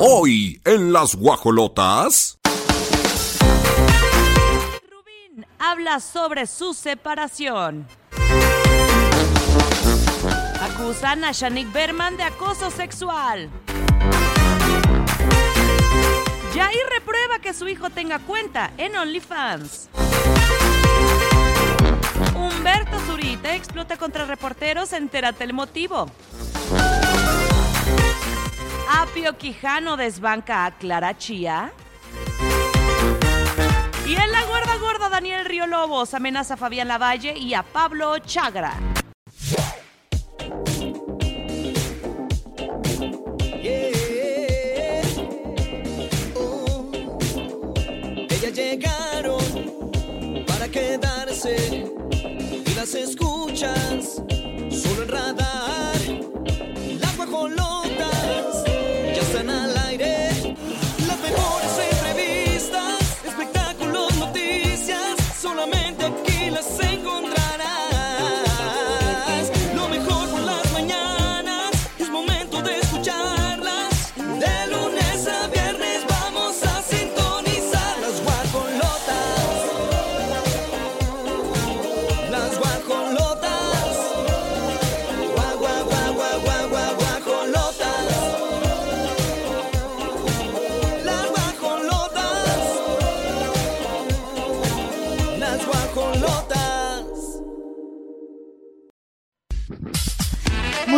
Hoy en las guajolotas. Rubín habla sobre su separación. Acusan a Shanik Berman de acoso sexual. Jair reprueba que su hijo tenga cuenta en OnlyFans. Humberto Zurita explota contra reporteros, entérate el motivo. Apio Quijano desbanca a Clara Chía. Y en la gorda gorda Daniel Río Lobos amenaza a Fabián Lavalle y a Pablo Chagra. Ellas llegaron para quedarse y las escuchas solamente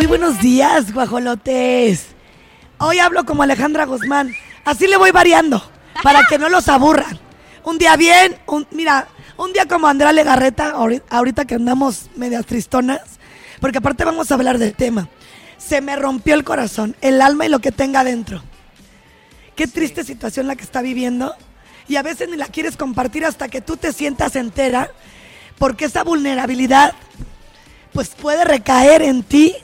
Muy buenos días, guajolotes. Hoy hablo como Alejandra Guzmán. Así le voy variando, para que no los aburran. Un día bien, un, mira, un día como Andrea Legarreta, ahori- ahorita que andamos medias tristonas, porque aparte vamos a hablar del tema. Se me rompió el corazón, el alma y lo que tenga dentro. Qué triste situación la que está viviendo. Y a veces ni la quieres compartir hasta que tú te sientas entera, porque esa vulnerabilidad pues puede recaer en ti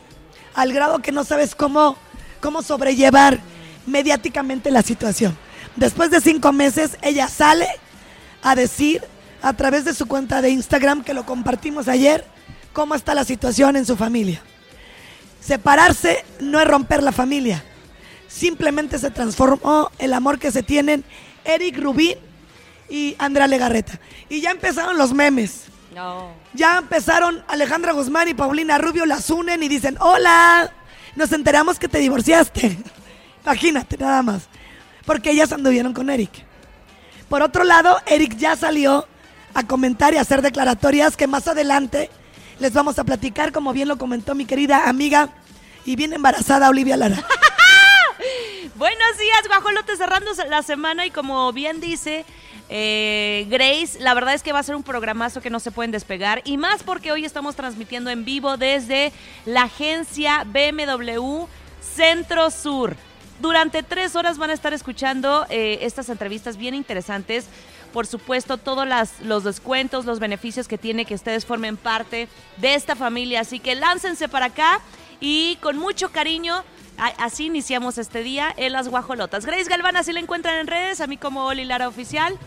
al grado que no sabes cómo, cómo sobrellevar mediáticamente la situación. Después de cinco meses, ella sale a decir a través de su cuenta de Instagram, que lo compartimos ayer, cómo está la situación en su familia. Separarse no es romper la familia, simplemente se transformó el amor que se tienen Eric Rubín y Andrea Legarreta. Y ya empezaron los memes. No. Ya empezaron Alejandra Guzmán y Paulina Rubio, las unen y dicen, hola, nos enteramos que te divorciaste. Imagínate, nada más. Porque ellas anduvieron con Eric. Por otro lado, Eric ya salió a comentar y a hacer declaratorias que más adelante les vamos a platicar, como bien lo comentó mi querida amiga y bien embarazada Olivia Lara. Buenos días, guajolotes, cerrando la semana y como bien dice eh, Grace, la verdad es que va a ser un programazo que no se pueden despegar y más porque hoy estamos transmitiendo en vivo desde la agencia BMW Centro Sur. Durante tres horas van a estar escuchando eh, estas entrevistas bien interesantes. Por supuesto, todos los descuentos, los beneficios que tiene que ustedes formen parte de esta familia. Así que láncense para acá y con mucho cariño Así iniciamos este día en las guajolotas. Grace Galván, así la encuentran en redes, a mí como Oli Lara Oficial.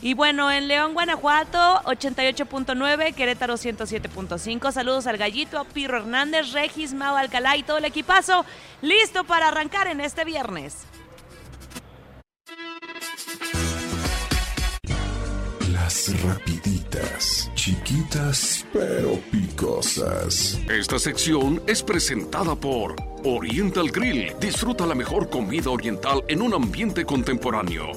Y bueno, en León, Guanajuato, 88.9, Querétaro 107.5. Saludos al Gallito, a Pirro Hernández, Regis, Mau Alcalá y todo el equipazo. Listo para arrancar en este viernes. Las rapiditas, chiquitas pero picosas. Esta sección es presentada por Oriental Grill. Disfruta la mejor comida oriental en un ambiente contemporáneo.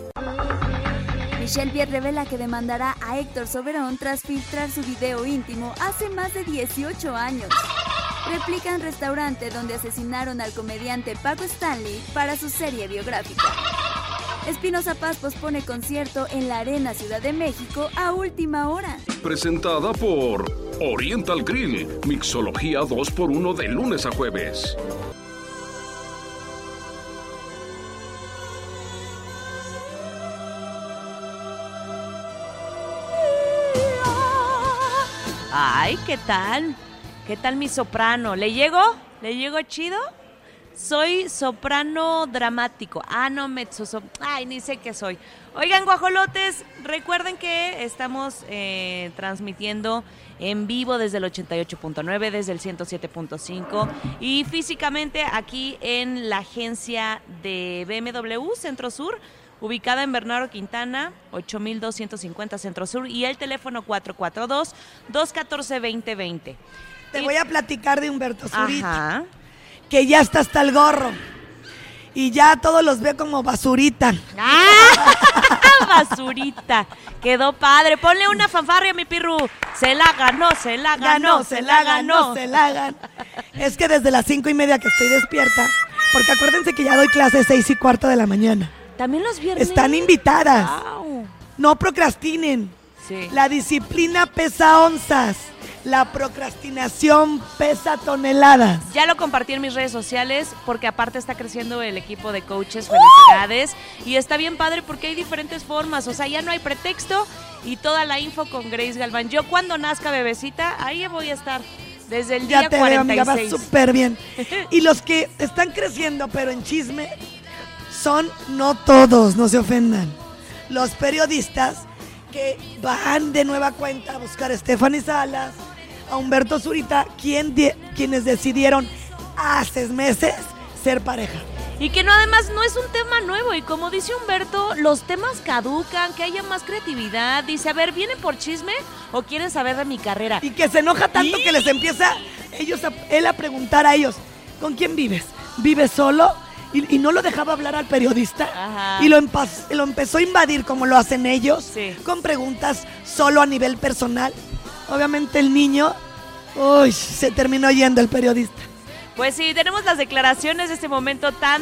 Michelle Vier revela que demandará a Héctor Soberón tras filtrar su video íntimo hace más de 18 años. Replican restaurante donde asesinaron al comediante Paco Stanley para su serie biográfica. Espinoza Paz pospone concierto en la Arena Ciudad de México a última hora. Presentada por Oriental Grill. Mixología 2x1 de lunes a jueves. Ay, ¿qué tal? ¿Qué tal mi soprano? ¿Le llegó? ¿Le llegó chido? Soy soprano dramático. Ah, no, mezzo. so- Ay, ni sé qué soy. Oigan, guajolotes, recuerden que estamos eh, transmitiendo en vivo desde el 88.9, desde el 107.5 y físicamente aquí en la agencia de BMW Centro Sur, ubicada en Bernardo Quintana, 8250 Centro Sur y el teléfono 442-214-2020. Te voy a platicar de Humberto Zurita, Ajá. Que ya está hasta el gorro. Y ya todos los ve como basurita. ¡Ah! Basurita. Quedó padre. Ponle una fanfarria, mi pirru. Se la ganó, se la ganó, se la ganó, se la ganó. Es que desde las cinco y media que estoy despierta, porque acuérdense que ya doy clases seis y cuarto de la mañana. También los viernes. Están invitadas. Guau. No procrastinen. Sí. La disciplina pesa onzas. La procrastinación pesa toneladas. Ya lo compartí en mis redes sociales porque aparte está creciendo el equipo de coaches. Felicidades. Y está bien padre porque hay diferentes formas. O sea, ya no hay pretexto y toda la info con Grace Galván. Yo cuando nazca bebecita, ahí voy a estar. Desde el Ya día te veo, amiga, 46. vas súper bien. Y los que están creciendo, pero en chisme, son no todos, no se ofendan. Los periodistas que van de nueva cuenta a buscar a Stephanie Salas, a Humberto Zurita, quien de- quienes decidieron hace meses ser pareja. Y que no, además no es un tema nuevo. Y como dice Humberto, los temas caducan, que haya más creatividad. Dice, a ver, ¿vienen por chisme o quieren saber de mi carrera? Y que se enoja tanto que les empieza ellos a- él a preguntar a ellos, ¿con quién vives? ¿Vives solo? Y, y no lo dejaba hablar al periodista. Ajá. Y lo, lo empezó a invadir como lo hacen ellos, Sí. con preguntas solo a nivel personal. Obviamente el niño, uy, se terminó yendo el periodista. Pues sí, tenemos las declaraciones de este momento tan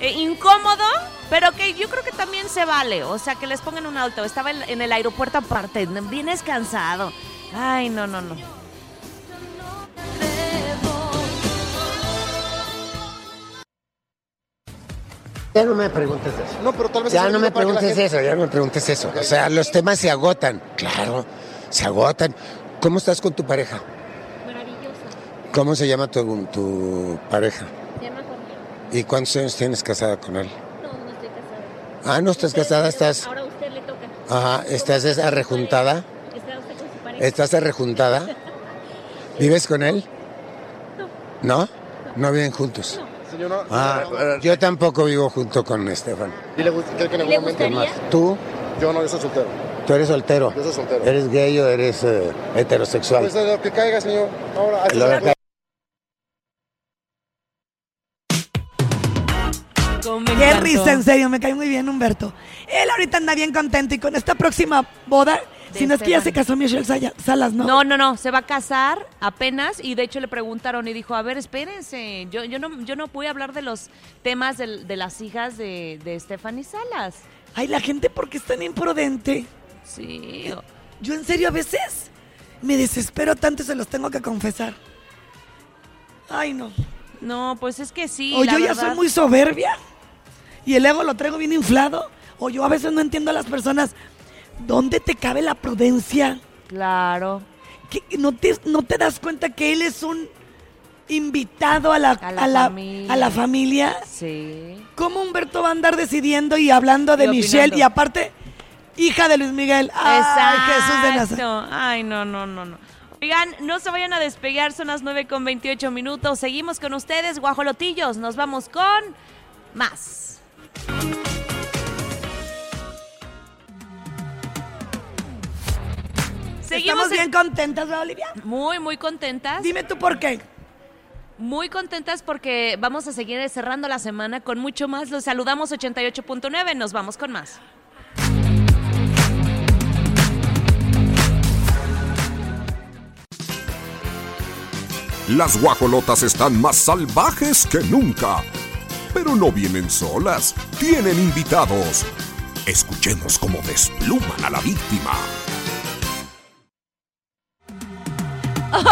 eh, incómodo, pero que yo creo que también se vale. O sea, que les pongan un alto. Estaba en, en el aeropuerto aparte, vienes cansado. Ay, no, no, no. Ya no me preguntes eso. No, pero tal vez Ya no me preguntes gente- eso, ya no me preguntes eso. O sea, los temas se agotan. Claro, se agotan. ¿Cómo estás con tu pareja? Maravillosa. ¿Cómo se llama tu, tu pareja? Se llama Jorge. ¿Y cuántos años tienes casada con él? No, no estoy casada. Ah, no estás casada, estás... Ahora a usted le toca. Ajá, ¿estás esa rejuntada? ¿Está usted con su pareja? ¿Estás rejuntada? ¿Vives con él? ¿No? ¿No viven juntos? No, Ah, no, no, yo tampoco vivo junto con Estefan. Dile que que en algún ¿Le momento gustaría? ¿Tú? Yo no, yo soy soltero. ¿Tú eres soltero? Yo soy soltero. ¿Eres gay o eres eh, heterosexual? Pues lo que caiga, señor. Ahora, así Lo Cómo me Qué encantó. risa, en serio, me cae muy bien Humberto. Él ahorita anda bien contento y con esta próxima boda, De si no es que ya se casó Michelle Salas, ¿no? No, no, no, se va a casar apenas y de hecho le preguntaron y dijo, a ver, espérense, yo, yo, no, yo no voy a hablar de los temas de, las hijas de, de Stephanie Salas. Ay, la gente, ¿por qué es tan imprudente? Sí, Yo en serio a veces me desespero tanto y se los tengo que confesar. Ay, no. no, pues es que sí. o la yo ya soy muy soberbia y el ego lo traigo bien inflado. O yo a veces no entiendo a las personas. ¿Dónde te cabe la prudencia? Claro. que no te, no te das cuenta que él es un invitado a la, A la a la- familia. a la familia. Sí. ¿Cómo Humberto va a andar decidiendo y hablando de Y Michelle y aparte hija de Luis Miguel? ¡Ay, Jesús de Nazaret! Ay, no, no, no, no. Oigan, no se vayan a despegar, son las 9 con 28 minutos. Seguimos con ustedes, guajolotillos. Nos vamos con más. Seguimos Estamos bien contentas, ¿verdad, Olivia? muy, muy contentas. Dime tú por qué. Muy contentas porque vamos a seguir cerrando la semana con mucho más. Los saludamos 88.9. Nos vamos con más. Las guajolotas están más salvajes que nunca. Pero no vienen solas, tienen invitados. Escuchemos cómo despluman a la víctima.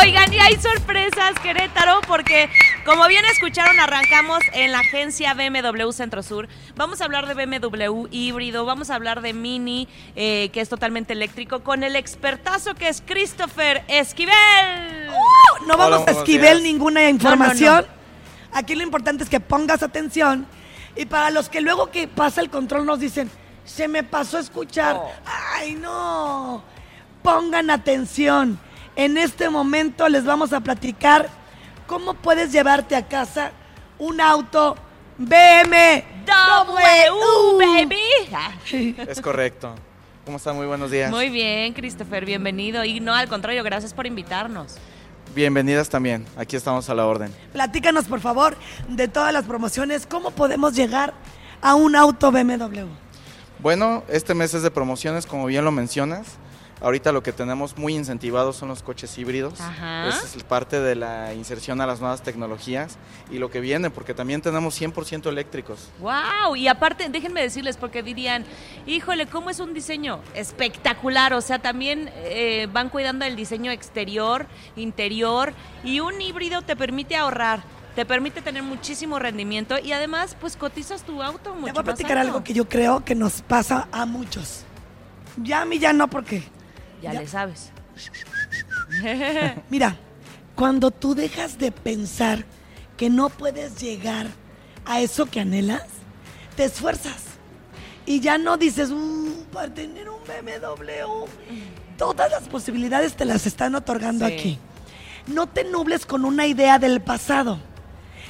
Oigan, y hay sorpresas, Querétaro, porque como bien escucharon, arrancamos en la agencia BMW Centro Sur. Vamos a hablar de BMW híbrido, vamos a hablar de Mini, eh, que es totalmente eléctrico, con el expertazo que es Christopher Esquivel. No vamos a días. ninguna información. Aquí lo importante es que pongas atención. Y para los que luego que pasa el control nos dicen, se me pasó a escuchar. Oh. Ay, no. Pongan atención. En este momento les vamos a platicar cómo puedes llevarte a casa un auto BMW. W, baby. Es correcto. ¿Cómo están? Muy buenos días. Muy bien, Christopher, bienvenido. Y no, al contrario, gracias por invitarnos. Bienvenidas también. Aquí estamos a la orden. Platícanos, por favor, de todas las promociones. ¿Cómo podemos llegar a un auto BMW? Bueno, este mes es de promociones, como bien lo mencionas. Ahorita lo que tenemos muy incentivado son los coches híbridos. Ajá. Esa es parte de la inserción a las nuevas tecnologías y lo que viene, porque también tenemos 100% eléctricos. Wow, y aparte, déjenme decirles, porque dirían, híjole, ¿cómo es un diseño espectacular? O sea, también eh, van cuidando el diseño exterior, interior, y un híbrido te permite ahorrar, te permite tener muchísimo rendimiento y además, pues cotizas tu auto mucho Te voy a platicar algo que yo creo que nos pasa a muchos. Ya a mí ya no, porque... Ya, ya. le sabes. Mira, cuando tú dejas de pensar que no puedes llegar a eso que anhelas, te esfuerzas. Y ya no dices, "Uh, para tener un BMW, todas las posibilidades te las están otorgando Sí. aquí. No te nubles con una idea del pasado.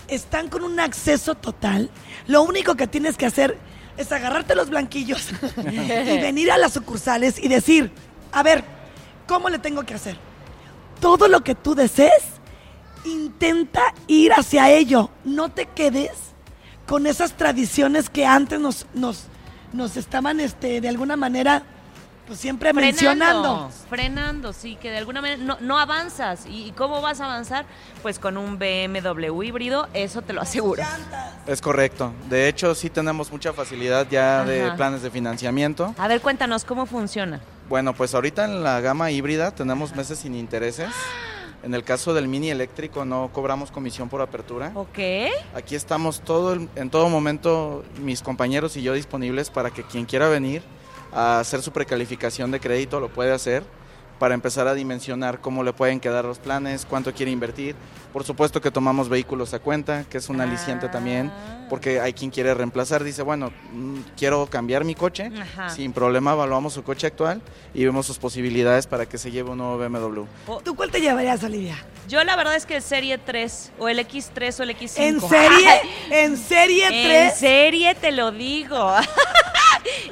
Están con un acceso total. Lo único que tienes que hacer es agarrarte los blanquillos y venir a las sucursales y decir, a ver, ¿cómo le tengo que hacer? Todo lo que tú desees, intenta ir hacia ello. No te quedes con esas tradiciones que antes nos, nos, nos estaban este, de alguna manera pues siempre mencionando. Frenando, sí, que de alguna manera no, no avanzas. ¿Y, y cómo vas a avanzar? Pues con un BMW híbrido, eso te lo aseguro. Es correcto. De hecho, sí tenemos mucha facilidad ya de planes de financiamiento. A ver, cuéntanos cómo funciona. Bueno, pues ahorita en la gama híbrida tenemos meses sin intereses. En el caso del mini eléctrico no cobramos comisión por apertura. ¿Ok? Aquí estamos todo el- en todo momento mis compañeros y yo disponibles para que quien quiera venir a hacer su precalificación de crédito lo puede hacer para empezar a dimensionar cómo le pueden quedar los planes, cuánto quiere invertir. Por supuesto que tomamos vehículos a cuenta, que es un aliciente también, porque hay quien quiere reemplazar, dice, bueno, mm, quiero cambiar mi coche, Ajá. sin problema evaluamos su coche actual y vemos sus posibilidades para que se lleve un nuevo BMW. ¿Tú cuál te llevarías, Olivia? Yo la verdad es que el Serie 3 o el X3 o el X5. ¿En serie? ¿En serie En 3? serie te lo digo.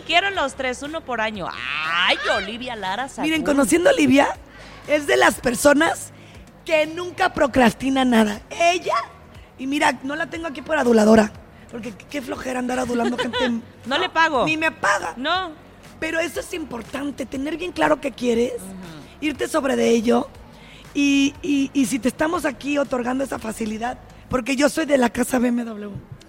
Quiero los tres, uno por año. Ay, Olivia Lara. Miren, conociendo a Olivia, es de las personas que nunca procrastina nada. Ella, y mira, no la tengo aquí por aduladora, porque qué- flojera andar adulando gente. No le pago. Ni me paga. No. Pero eso es importante, tener bien claro qué quieres, irte sobre de ello, y, y- y si te estamos aquí otorgando esa facilidad, porque yo soy de la casa BMW.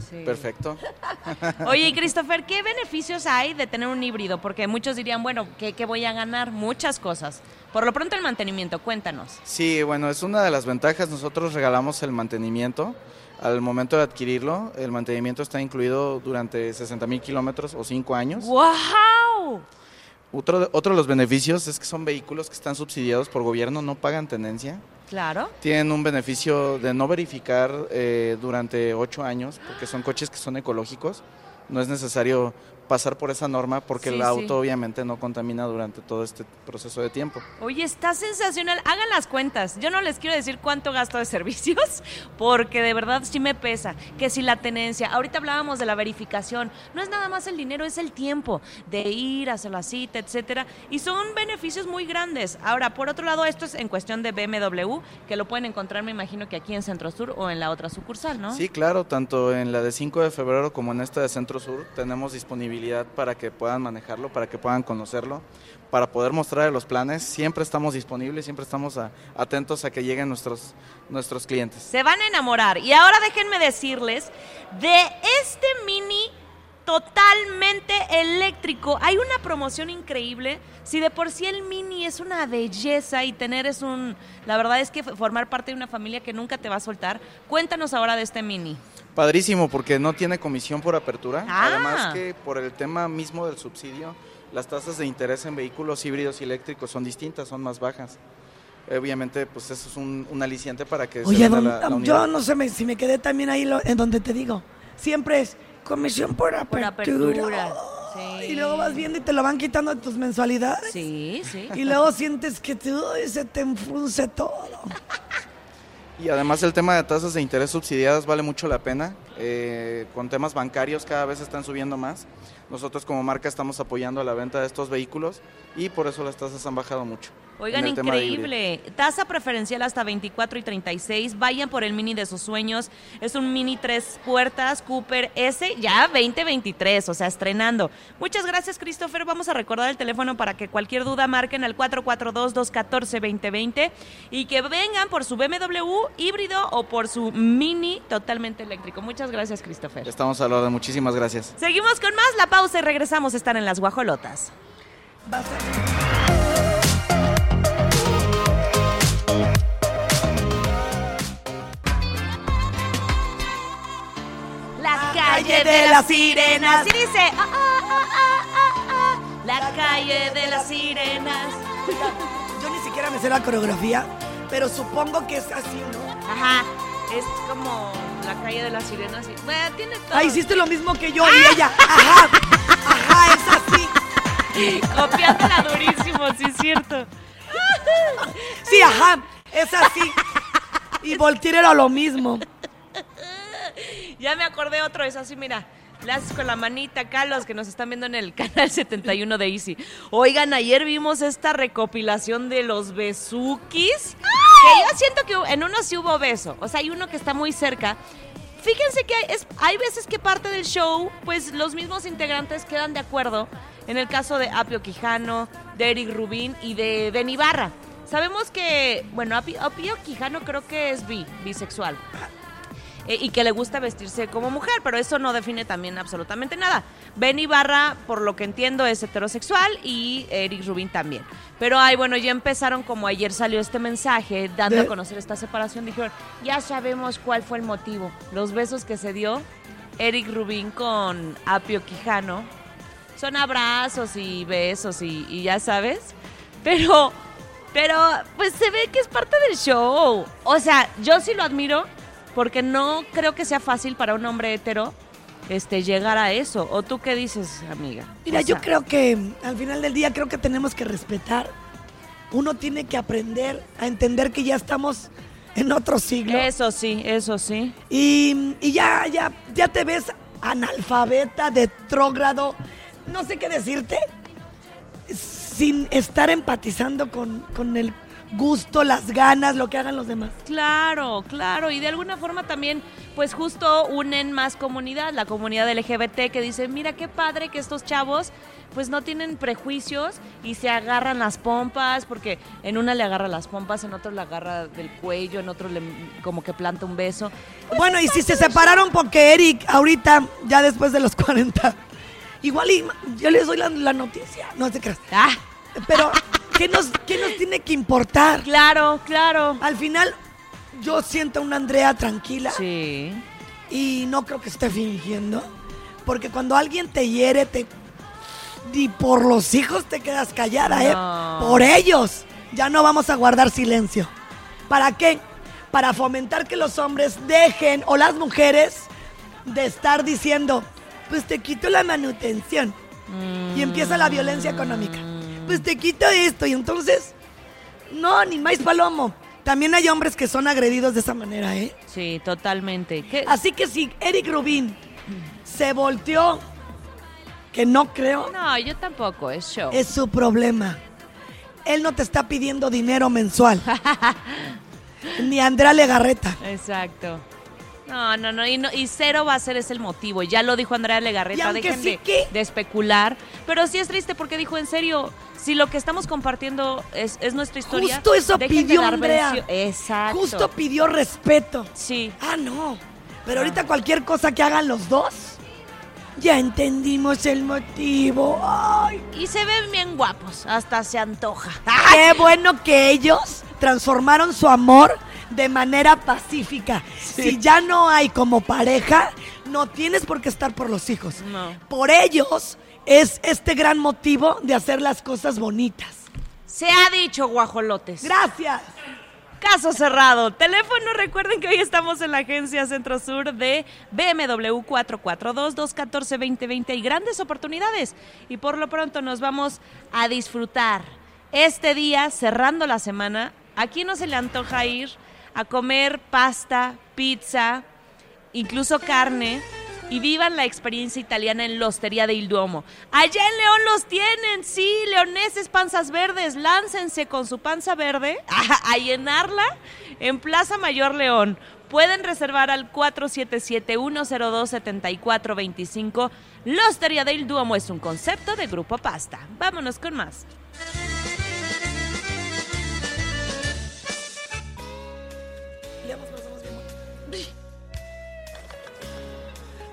Sí. Perfecto. Oye, y Christopher, ¿qué beneficios hay de tener un híbrido? Porque muchos dirían, bueno, ¿qué, qué voy a ganar? Muchas cosas. Por lo pronto el mantenimiento, cuéntanos. Sí, bueno, es una de las ventajas. Nosotros regalamos el mantenimiento. Al momento de adquirirlo, el mantenimiento está incluido durante 60 mil kilómetros o 5 años. ¡Wow! Otro, de- otro de los beneficios es que son vehículos que están subsidiados por gobierno, no pagan tenencia. Claro. Tienen un beneficio de no verificar eh, durante 8 años, porque son coches que son ecológicos. No es necesario pasar por esa norma porque Sí, el sí. auto obviamente no contamina durante todo este proceso de tiempo. Oye, está sensacional. Hagan las cuentas. Yo no les quiero decir cuánto gasto de servicios, porque de verdad sí me pesa. Que si la tenencia, ahorita hablábamos de la verificación, no es nada más el dinero, es el tiempo de ir, hacer la cita, etcétera. Y son beneficios muy grandes. Ahora, por otro lado, esto es en cuestión de BMW, que lo pueden encontrar, me imagino que aquí en Centro Sur o en la otra sucursal, ¿no? Sí, claro, tanto en la de 5 de febrero como en esta de Centro Sur tenemos disponibilidad para que puedan manejarlo, para que puedan conocerlo, para poder mostrar los planes. Siempre estamos disponibles, siempre estamos a- atentos a que lleguen nuestros, nuestros clientes. Se van a enamorar. Y ahora déjenme decirles de este mini totalmente eléctrico. Hay una promoción increíble. Si de por sí el mini es una belleza y tener es un... La verdad es que formar parte de una familia que nunca te va a soltar. Cuéntanos ahora de este mini. Padrísimo, porque no tiene comisión por apertura. Ah. Además que por el tema mismo del subsidio, las tasas de interés en vehículos híbridos y eléctricos son distintas, son más bajas. obviamente pues eso es un, un aliciente para que se Oye, venda don- la, la yo no sé me- si me quedé también ahí lo- en donde te digo. Siempre es comisión por Por apertura. apertura. Y luego vas viendo y te lo van quitando de tus mensualidades. Sí, sí. Y luego sientes que te, uy, se te enfrunce todo. Y además el tema de tasas de interés subsidiadas vale mucho la pena. Eh, con temas bancarios cada vez están subiendo más. Nosotros como marca estamos apoyando la venta de estos vehículos y por eso las tasas han bajado mucho. Oigan, increíble. Tasa preferencial hasta 24 y 36. Vayan por el mini de sus sueños. Es un mini tres puertas Cooper S, ya 2023, o sea, estrenando. Muchas gracias, Christopher. Vamos a recordar el teléfono para que cualquier duda marquen al 442-214-2020 y que vengan por su BMW híbrido o por su mini totalmente eléctrico. Muchas gracias, Christopher. Estamos a la orden. Muchísimas gracias. Seguimos con más la pausa y regresamos. Están en las guajolotas. La calle de las sirenas. Y dice, ah, ah, ah, la calle de las sirenas. Yo ni siquiera me sé la coreografía, pero supongo que es así, ¿no? Ajá, es como la calle de las sirenas. y- Bueno, tiene todo. Ah, hiciste lo mismo que yo y ella. Ajá, ajá, es así. Copiándola durísimo, sí es cierto. Sí, ajá, es así. Y Voltaire era lo mismo. Ya me acordé otro, es así, mira. Haces con la manita acá los que nos están viendo en el canal 71 de Easy. Oigan, ayer vimos esta recopilación de los besukis. Que yo siento que en uno sí hubo beso. O sea, hay uno que está muy cerca. Fíjense que hay, es- hay veces que parte del show, pues los mismos integrantes quedan de acuerdo. En el caso de Apio Quijano, de Eric Rubín y de Ben Ibarra. Sabemos que, bueno, Apio, Apio Quijano creo que es bi, bisexual eh, y que le gusta vestirse como mujer, pero eso no define también absolutamente nada. Ben Ibarra, por lo que entiendo, es heterosexual y Eric Rubin también. Pero ay, bueno, ya empezaron como ayer salió este mensaje dando De- a conocer esta separación, dijeron, ya sabemos cuál fue el motivo. Los besos que se dio Eric Rubin con Apio Quijano son abrazos y besos y, y ya sabes. Pero, pero, pues se ve que es parte del show. O sea, yo sí lo admiro porque no creo que sea fácil para un hombre hetero este, llegar a eso. ¿O tú qué dices, amiga? Mira, O yo creo que al final del día creo que tenemos que respetar. Uno tiene que aprender a entender que ya estamos en otro siglo. Eso sí, eso sí. Y, y ya, ya, ya te ves analfabeta, detrógrado, no sé qué decirte, sin estar empatizando con, con el gusto, las ganas, lo que hagan los demás. Claro, claro. Y de alguna forma también, pues justo unen más comunidad, la comunidad LGBT que dice, mira qué padre que estos chavos pues no tienen prejuicios y se agarran las pompas, porque en una le agarra las pompas, en otro le agarra del cuello, en otro le como que planta un beso. Bueno, y si se separaron porque Eric ahorita, ya después de los 40, igual y yo les doy la, la noticia, no te creas. Ah, Pero, ¿qué nos, ¿qué nos tiene que importar? claro, claro. Al final, yo siento a una Andrea tranquila Sí. y no creo que esté fingiendo. Porque cuando alguien te hiere, te. Ni por los hijos te quedas callada, No. ¿eh? Por ellos. Ya no vamos a guardar silencio. ¿Para qué? Para fomentar que los hombres dejen, o las mujeres, de estar diciendo, pues te quito la manutención. Y empieza la violencia económica. Pues te quito esto. Y entonces, no, ni más palomo. También hay hombres que son agredidos de esa manera, ¿eh? Sí, totalmente. ¿Qué? Así que si Eric Rubin se volteó, que no creo, No, yo tampoco, es show. es su problema. Él no te está pidiendo dinero mensual. Ni Andrea Legarreta. Exacto. No, no, no y, no, y cero va a ser ese el motivo. Ya lo dijo Andrea Legarreta, dejen sí de, de especular. Pero sí es triste porque dijo, en serio, si lo que estamos compartiendo es, es nuestra historia. Justo eso pidió Andrea. versión- Exacto. Justo pidió respeto. Sí. Ah, no. Pero ahorita cualquier cosa que hagan los dos, ya entendimos el motivo. Ay, Y se ven bien guapos, hasta se antoja. qué bueno que ellos transformaron su amor de manera pacífica. Si ya no hay como pareja, no tienes por qué estar por los hijos. No. Por ellos es este gran motivo de hacer las cosas bonitas. Se ha dicho, guajolotes. Gracias. Caso cerrado. Teléfono, recuerden que hoy estamos en la agencia Centro Sur de BMW 442-214-2020 y grandes oportunidades. Y por lo pronto nos vamos a disfrutar este día, cerrando la semana. Aquí no se le antoja ir a comer pasta, pizza, incluso carne y vivan la experiencia italiana en la Hostería de Il Duomo. Allá en León los tienen, sí, leoneses panzas verdes, láncense con su panza verde a, llenarla en Plaza Mayor León. Pueden reservar al 477-102-7425. La Hostería de Il Duomo es un concepto de Grupo Pasta. Vámonos con más.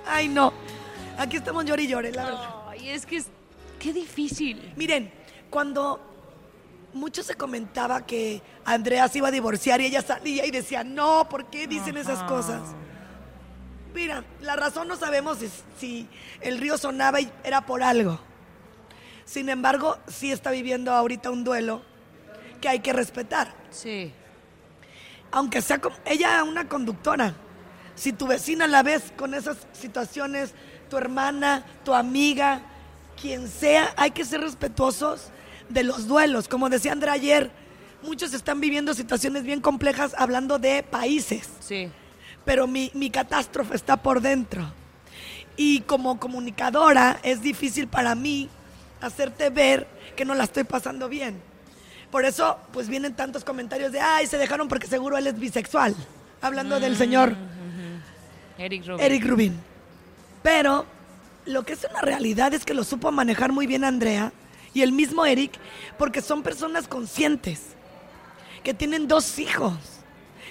Ay, no. Aquí estamos llore y llore, la verdad. Ay, es que es, qué difícil. Miren, cuando mucho se comentaba que Andrea se iba a divorciar y ella salía y decía, no, ¿por qué dicen esas cosas? Mira, la razón no sabemos si, si el río sonaba y era por algo. Sin embargo, sí está viviendo ahorita un duelo que hay que respetar. Sí. Aunque sea como ella una conductora. Si tu vecina la ves con esas situaciones, tu hermana, tu amiga, quien sea, hay que ser respetuosos de los duelos. Como decía Andrea ayer, muchos están viviendo situaciones bien complejas hablando de países. Sí. Pero mi, mi catástrofe está por dentro. Y como comunicadora es difícil para mí hacerte ver que no la estoy pasando bien. Por eso, pues vienen tantos comentarios de, ay, se dejaron porque seguro él es bisexual. Hablando del señor Eric Rubin. Eric Rubin. Pero lo que es una realidad es que lo supo manejar muy bien Andrea y el mismo Eric, porque son personas conscientes, que tienen dos hijos,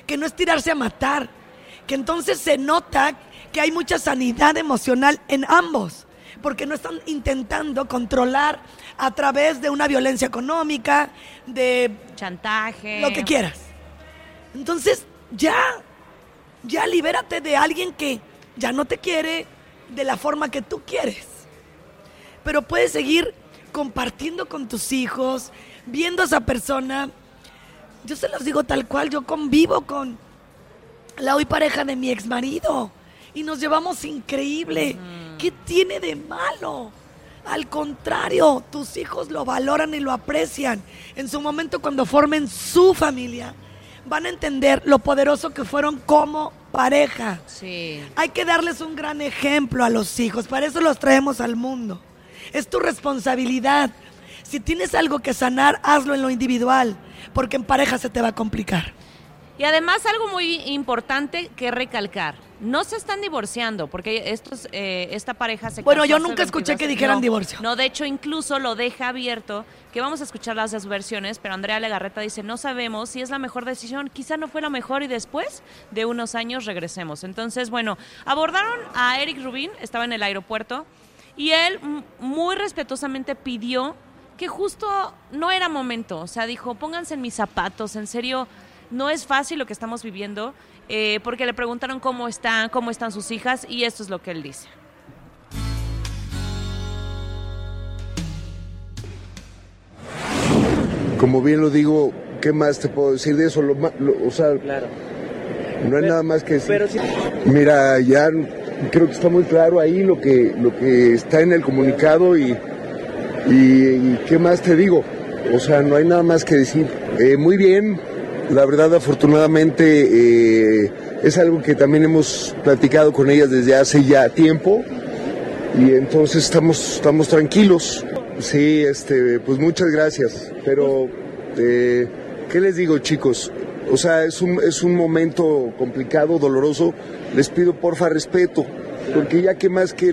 que no es tirarse a matar, que entonces se nota que hay mucha sanidad emocional en ambos, porque no están intentando controlar a través de una violencia económica, de Chantaje. lo que quieras. Entonces, ya, ya libérate de alguien que ya no te quiere de la forma que tú quieres. Pero puedes seguir compartiendo con tus hijos, viendo a esa persona. Yo se los digo tal cual, yo convivo con la hoy pareja de mi ex marido y nos llevamos increíble. ¿Qué tiene de malo? Al contrario, tus hijos lo valoran y lo aprecian. En su momento cuando formen su familia, van a entender lo poderoso que fueron como pareja. Sí. Hay que darles un gran ejemplo a los hijos, para eso los traemos al mundo. Es tu responsabilidad. Si tienes algo que sanar, hazlo en lo individual, porque en pareja se te va a complicar. Y además algo muy importante que recalcar, no se están divorciando, porque estos, eh, esta pareja se Bueno, yo nunca escuché 22 que dijeran no, divorcio. No, de hecho incluso lo deja abierto, que vamos a escuchar las dos versiones, pero Andrea Legarreta dice, no sabemos si es la mejor decisión, quizá no fue la mejor y después de unos años regresemos. Entonces, bueno, abordaron a Eric Rubin, estaba en el aeropuerto, y él muy respetuosamente pidió que justo no era momento, o sea, dijo, pónganse en mis zapatos, en serio, no es fácil lo que estamos viviendo, eh, porque le preguntaron cómo están, cómo están sus hijas, y esto es lo que él dice. Como bien lo digo, ¿qué más te puedo decir de eso? Lo lo- o sea, no hay nada más que decir. Mira, ya creo que está muy claro ahí lo que, lo que está en el comunicado y, y, y ¿qué más te digo? O sea, no hay nada más que decir. Eh, muy bien, la verdad afortunadamente eh, es algo que también hemos platicado con ellas desde hace ya tiempo y entonces estamos, estamos tranquilos. Sí, este, pues muchas gracias, pero eh, ¿qué les digo chicos? O sea, es un, es un momento complicado, doloroso. Les pido porfa respeto, porque ya qué más, qué,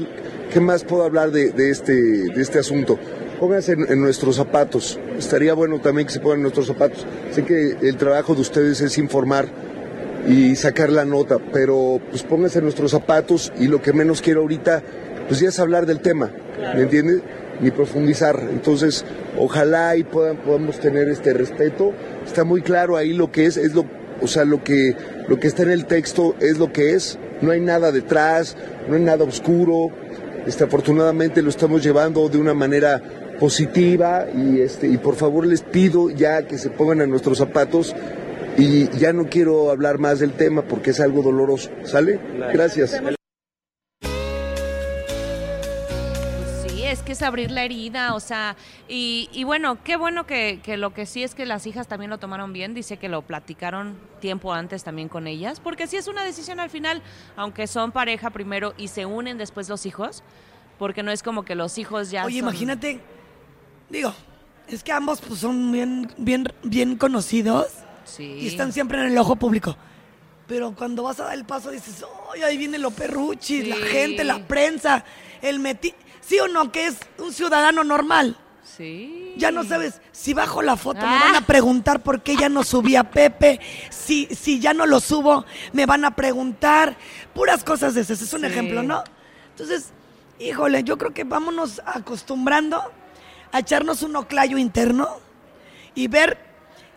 qué más puedo hablar de, de este, de este asunto. Pónganse en, en nuestros zapatos. Estaría bueno también que se pongan en nuestros zapatos. Sé que el trabajo de ustedes es informar y sacar la nota, pero pues pónganse en nuestros zapatos y lo que menos quiero ahorita, pues ya es hablar del tema, ¿me entiendes? Ni profundizar. Entonces, ojalá y puedan, podamos tener este respeto. Está muy claro ahí lo que es, es lo, o sea, lo que, lo que está en el texto es lo que es. No hay nada detrás, no hay nada oscuro. Este, afortunadamente lo estamos llevando de una manera positiva y este y por favor les pido ya que se pongan en nuestros zapatos y ya no quiero hablar más del tema porque es algo doloroso. ¿Sale? Gracias. Sí, es que es abrir la herida, o sea, y, y bueno, qué bueno que, que lo que sí es que las hijas también lo tomaron bien, dice que lo platicaron tiempo antes también con ellas, porque sí es una decisión al final, aunque son pareja primero y se unen después los hijos, porque no es como que los hijos ya Oye, son- imagínate, digo, es que ambos pues, son bien, bien, bien conocidos Sí. y están siempre en el ojo público. Pero cuando vas a dar el paso dices, ¡ay, ahí viene lo perruchi! La gente, la prensa, el meti... ¿Sí o no? Que es un ciudadano normal. Sí. Ya no sabes, si bajo la foto me Ah. van a preguntar por qué ya no subí a Pepe, si, si ya no lo subo, me van a preguntar, puras cosas de esas, es un Sí. ejemplo, ¿no? Entonces, híjole, yo creo que vámonos acostumbrando a echarnos un oclayo interno y ver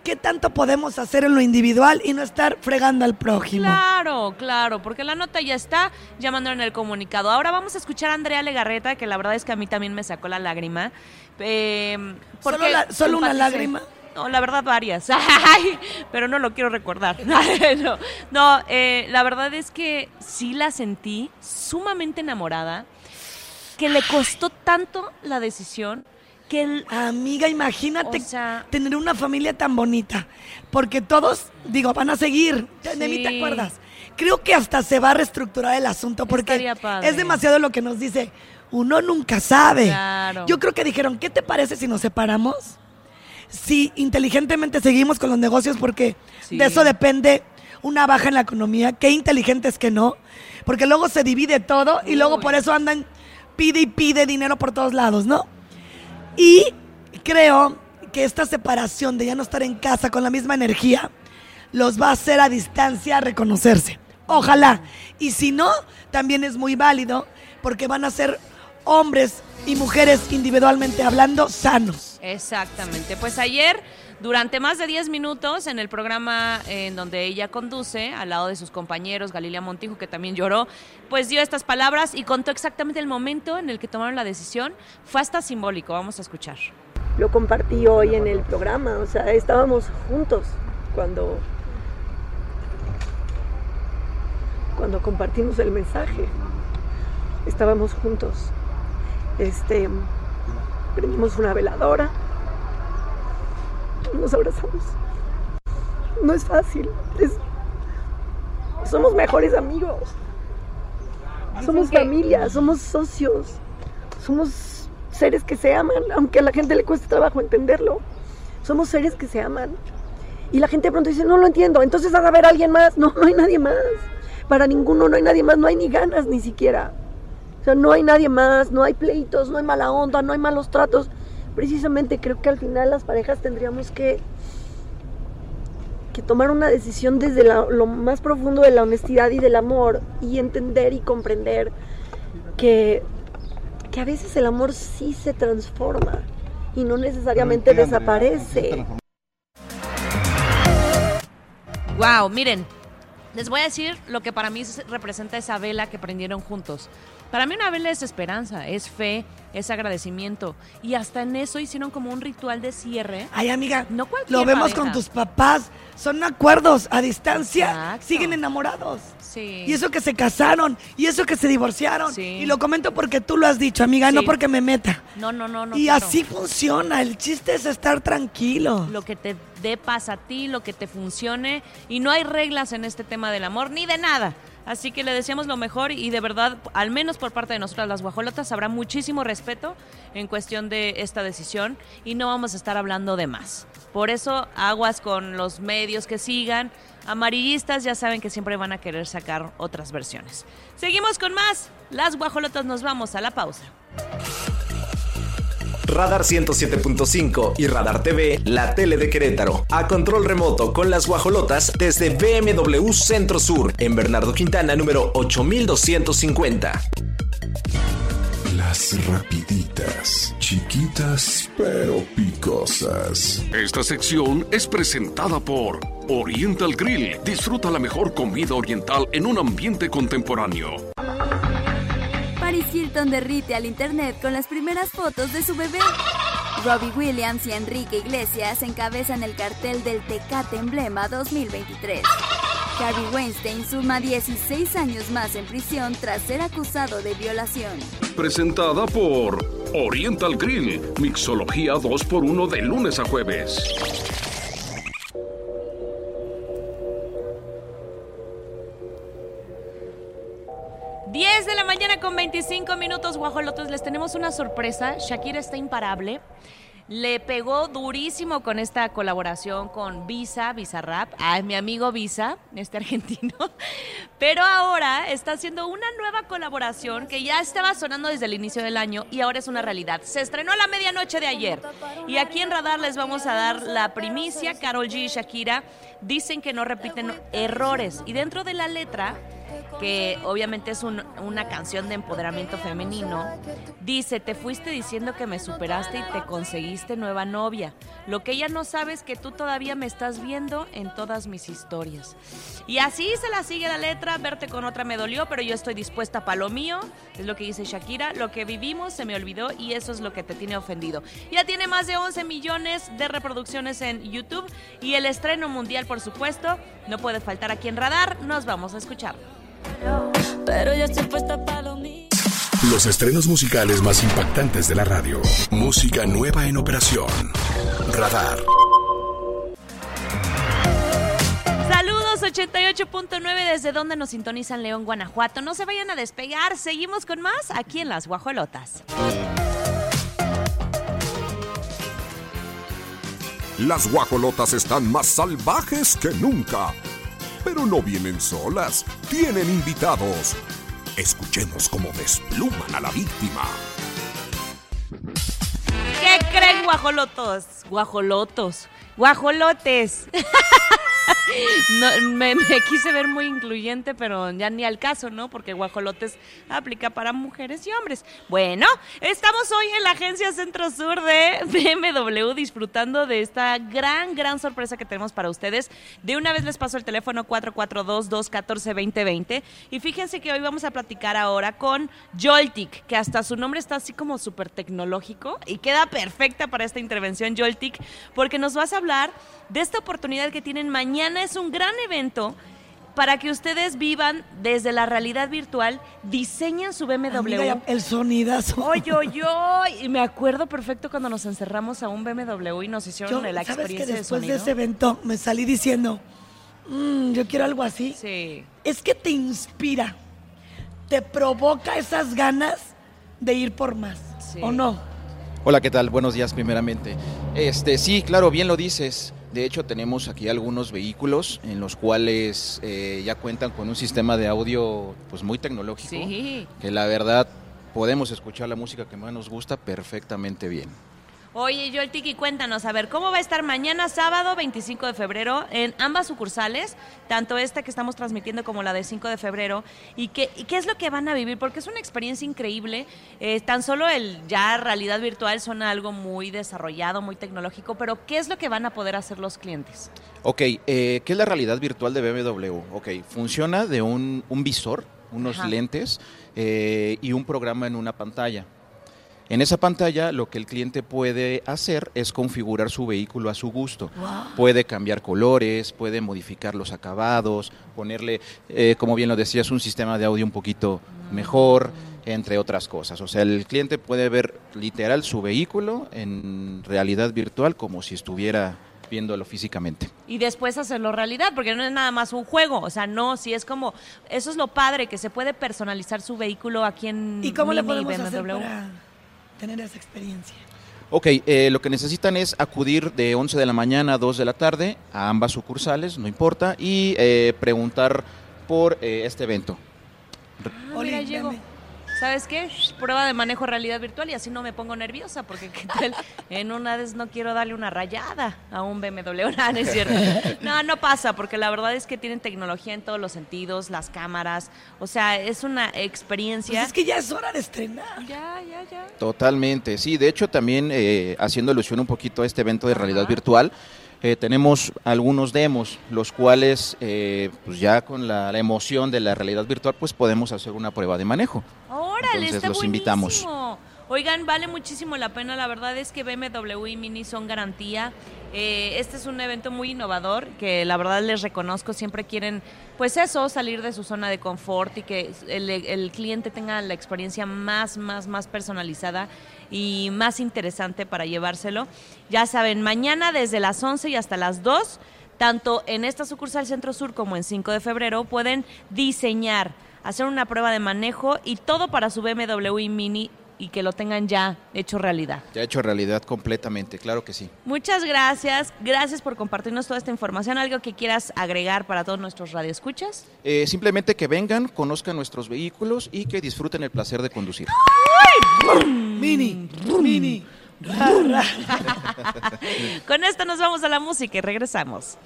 qué tanto podemos hacer en lo individual y no estar fregando al prójimo. Claro, claro, porque la nota ya está llamando en el comunicado. Ahora vamos a escuchar a Andrea Legarreta, que la verdad es que a mí también me sacó la lágrima. Eh, porque ¿Solo la- solo una lágrima? No, la verdad varias. Ay, pero no lo quiero recordar. no, no eh, la verdad es que sí la sentí sumamente enamorada, que le costó tanto la decisión que el, Amiga, imagínate O sea- tener una familia tan bonita. Porque todos, digo, van a seguir. De mí te acuerdas. Creo que hasta se va a reestructurar el asunto porque es demasiado lo que nos dice. Uno nunca sabe. Claro. Yo creo que dijeron, ¿qué te parece si nos separamos? Si inteligentemente seguimos con los negocios porque Sí. de eso depende una baja en la economía. Qué inteligente es que no. Porque luego se divide todo y luego por eso andan pide y pide dinero por todos lados, ¿no? Y creo que esta separación de ya no estar en casa con la misma energía los va a hacer a distancia reconocerse. Ojalá. Y si no, también es muy válido porque van a ser hombres y mujeres individualmente hablando sanos. Exactamente. Pues ayer, durante más de 10 minutos, en el programa en donde ella conduce, al lado de sus compañeros, Galilea Montijo, que también lloró, pues dio estas palabras y contó exactamente el momento en el que tomaron la decisión. Fue hasta simbólico. Vamos a escuchar. lo compartí hoy en el programa, o sea, estábamos juntos cuando cuando compartimos el mensaje. Estábamos juntos. Este prendimos una veladora. Nos abrazamos. No es fácil. es- somos mejores amigos. Somos familia, somos socios. Somos seres que se aman, aunque a la gente le cueste trabajo entenderlo. Somos seres que se aman. Y la gente de pronto dice, no lo entiendo, entonces haz a ver a alguien más. No, no hay nadie más. Para ninguno no hay nadie más, no hay ni ganas ni siquiera. O sea, no hay nadie más, no hay pleitos, no hay mala onda, no hay malos tratos. Precisamente creo que al final las parejas tendríamos que, que tomar una decisión desde la- lo más profundo de la honestidad y del amor y entender y comprender que que a veces el amor sí se transforma y no necesariamente desaparece. Wow, miren, les voy a decir lo que para mí representa esa vela que prendieron juntos. Para mí una vela es esperanza, es fe, es agradecimiento. Y hasta en eso hicieron como un ritual de cierre. Ay, amiga, No lo vemos pareja. con tus papás. Son acuerdos a distancia. Exacto. Siguen enamorados. Sí. Y eso que se casaron, y eso que se divorciaron. Sí. Y lo comento porque tú lo has dicho, amiga, no porque me meta. No, no, no, no. y claro. así funciona. El chiste es estar tranquilo. Lo que te dé paz a ti, lo que te funcione. Y no hay reglas en este tema del amor, ni de nada. Así que le deseamos lo mejor y de verdad, al menos por parte de nosotras las guajolotas, habrá muchísimo respeto en cuestión de esta decisión y no vamos a estar hablando de más. Por eso, aguas con los medios que sigan. Amarillistas ya saben que siempre van a querer sacar otras versiones. Seguimos con más. Las guajolotas nos vamos a la pausa. Radar 107.5 y Radar TV, la tele de Querétaro. A control remoto con las guajolotas desde BMW Centro Sur, en Bernardo Quintana, número 8250. Las rapiditas, chiquitas pero picosas. Esta sección es presentada por Oriental Grill. Disfruta la mejor comida oriental en un ambiente contemporáneo. Hilton derrite al internet con las primeras fotos de su bebé. Robbie Williams y Enrique Iglesias encabezan el cartel del Tecate Emblema 2023. Harvey Weinstein suma 16 años más en prisión tras ser acusado de violación. Presentada por Oriental Grill, mixología 2x1 de lunes a jueves. Diez de la mañana con 25 minutos, guajolotes. Les tenemos una sorpresa. Shakira está imparable. Le pegó durísimo con esta colaboración con Visa, Visa Rap, a mi amigo Visa, este argentino. Pero ahora está haciendo una nueva colaboración que ya estaba sonando desde el inicio del año y ahora es una realidad. Se estrenó a la medianoche de ayer. Y aquí en Radar les vamos a dar la primicia. Carol G y Shakira dicen que no repiten errores. Y dentro de la letra que obviamente es un- una canción de empoderamiento femenino, dice, te fuiste diciendo que me superaste y te conseguiste nueva novia. Lo que ella no sabe es que tú todavía me estás viendo en todas mis historias. Y así se la sigue la letra, verte con otra me dolió, pero yo estoy dispuesta para lo mío, es lo que dice Shakira, lo que vivimos se me olvidó y eso es lo que te tiene ofendido. Ya tiene más de 11 millones de reproducciones en YouTube y el estreno mundial, por supuesto, no puede faltar aquí en Radar, nos vamos a escuchar. Pero yo estoy puesta para lo mío. Los estrenos musicales más impactantes de la radio. Música nueva en operación. Radar. Saludos 88.9 desde donde nos sintonizan León, Guanajuato. No se vayan a despegar, seguimos con más aquí en Las Guajolotas. Las guajolotas están más salvajes que nunca. Pero no vienen solas, tienen invitados. Escuchemos cómo despluman a la víctima. ¿Qué creen guajolotos? Guajolotos. Guajolotes. No, me, quise ver muy incluyente, pero ya ni al caso, ¿no? Porque guajolotes aplica para mujeres y hombres. Bueno, estamos hoy en la agencia Centro Sur de BMW disfrutando de esta gran, gran sorpresa que tenemos para ustedes. De una vez les paso el teléfono 442-214-2020 y fíjense que hoy vamos a platicar ahora con Joltic, que hasta su nombre está así como súper tecnológico y queda perfecta para esta intervención Joltic, porque nos vas a hablar de esta oportunidad que tienen mañana. Es un gran evento para que ustedes vivan desde la realidad virtual, diseñen su BMW. Amiga, el sonidazo. Oye, oye, oye. Y me acuerdo perfecto cuando nos encerramos a un BMW y nos hicieron Yo, la ¿Sabes que experiencia después de, sonido. ese evento me salí diciendo, "Mm, yo quiero algo así? Sí. Es que te inspira, te provoca esas ganas de ir por más, ¿o no? Hola, ¿qué tal? Buenos días primeramente. Este, sí, claro, bien lo dices. De hecho, tenemos aquí algunos vehículos en los cuales eh, ya cuentan con un sistema de audio pues muy tecnológico, Sí. que la verdad podemos escuchar la música que más nos gusta perfectamente bien. Oye, Joel Tiki, cuéntanos, a ver, ¿cómo va a estar mañana sábado 25 de febrero en ambas sucursales, tanto esta que estamos transmitiendo como la de 5 de febrero? ¿Y qué, y qué es lo que van a vivir? Porque es una experiencia increíble. Eh, tan solo el ya realidad virtual son algo muy desarrollado, muy tecnológico, pero ¿qué es lo que van a poder hacer los clientes? Ok, eh, ¿qué es la realidad virtual de BMW? Ok, funciona de un, un visor, unos Ajá. lentes eh, y un programa en una pantalla. En esa pantalla lo que el cliente puede hacer es configurar su vehículo a su gusto. Puede cambiar colores, puede modificar los acabados, ponerle, eh, como bien lo decías, un sistema de audio un poquito mejor, entre otras cosas. O sea, el cliente puede ver literal su vehículo en realidad virtual como si estuviera viéndolo físicamente. Y después hacerlo realidad, porque no es nada más un juego, o sea, no, si es como, eso es lo padre, que se puede personalizar su vehículo aquí en ¿Y cómo le podemos hacer BMW. para tener esa experiencia? Ok, eh, lo que necesitan es acudir de 11 de la mañana a 2 de la tarde a ambas sucursales, no importa, y eh, preguntar por eh, este evento. Ah, mira, llego. ¿Sabes qué? Prueba de manejo realidad virtual y así no me pongo nerviosa porque qué tal en una vez no quiero darle una rayada a un BMW, no, no es cierto. No, no pasa porque la verdad es que tienen tecnología en todos los sentidos, las cámaras, o sea, es una experiencia. Pues es que ya es hora de estrenar. Ya, ya, ya. Totalmente, sí. De hecho, también eh, haciendo alusión un poquito a este evento de realidad virtual, eh, tenemos algunos demos, los cuales, eh, pues ya con la, la emoción de la realidad virtual, pues podemos hacer una prueba de manejo. Órale, Entonces, está los invitamos. Oigan, vale muchísimo la pena. La verdad es que BMW y Mini son garantía. Eh, este es un evento muy innovador que la verdad les reconozco. Siempre quieren, pues eso, salir de su zona de confort y que el, el cliente tenga la experiencia más, más, más personalizada y más interesante para llevárselo. Ya saben, mañana desde las 11 y hasta las 2, tanto en esta sucursal Centro Sur como en 5 de febrero, pueden diseñar, hacer una prueba de manejo y todo para su BMW Mini y que lo tengan ya hecho realidad. Ya hecho realidad completamente, claro que sí. Muchas gracias, gracias por compartirnos toda esta información. ¿Algo que quieras agregar para todos nuestros radioescuchas? Eh, simplemente que vengan, conozcan nuestros vehículos y que disfruten el placer de conducir. Mini, mini. Con esto nos vamos a la música y regresamos.